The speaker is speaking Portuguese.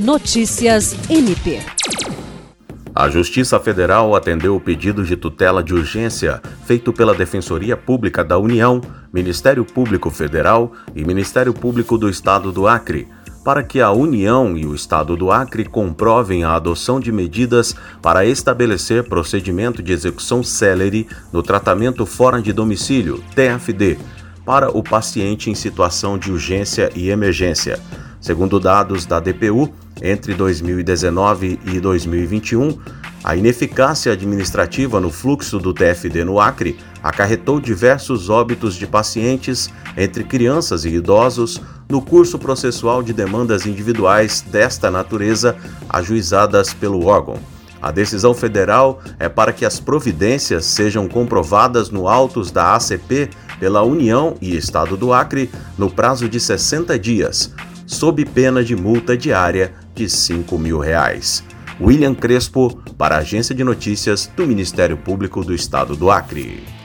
Notícias MP. A Justiça Federal atendeu o pedido de tutela de urgência feito pela Defensoria Pública da União, Ministério Público Federal e Ministério Público do Estado do Acre, para que a União e o Estado do Acre comprovem a adoção de medidas para estabelecer procedimento de execução célere no tratamento fora de domicílio, TFD, para o paciente em situação de urgência e emergência. Segundo dados da DPU, entre 2019 e 2021, a ineficácia administrativa no fluxo do TFD no Acre acarretou diversos óbitos de pacientes, entre crianças e idosos, no curso processual de demandas individuais desta natureza ajuizadas pelo órgão. A decisão federal é para que as providências sejam comprovadas no autos da ACP pela União e Estado do Acre no prazo de 60 dias, sob pena de multa diária de 5 mil reais. William Crespo, para a Agência de Notícias do Ministério Público do Estado do Acre.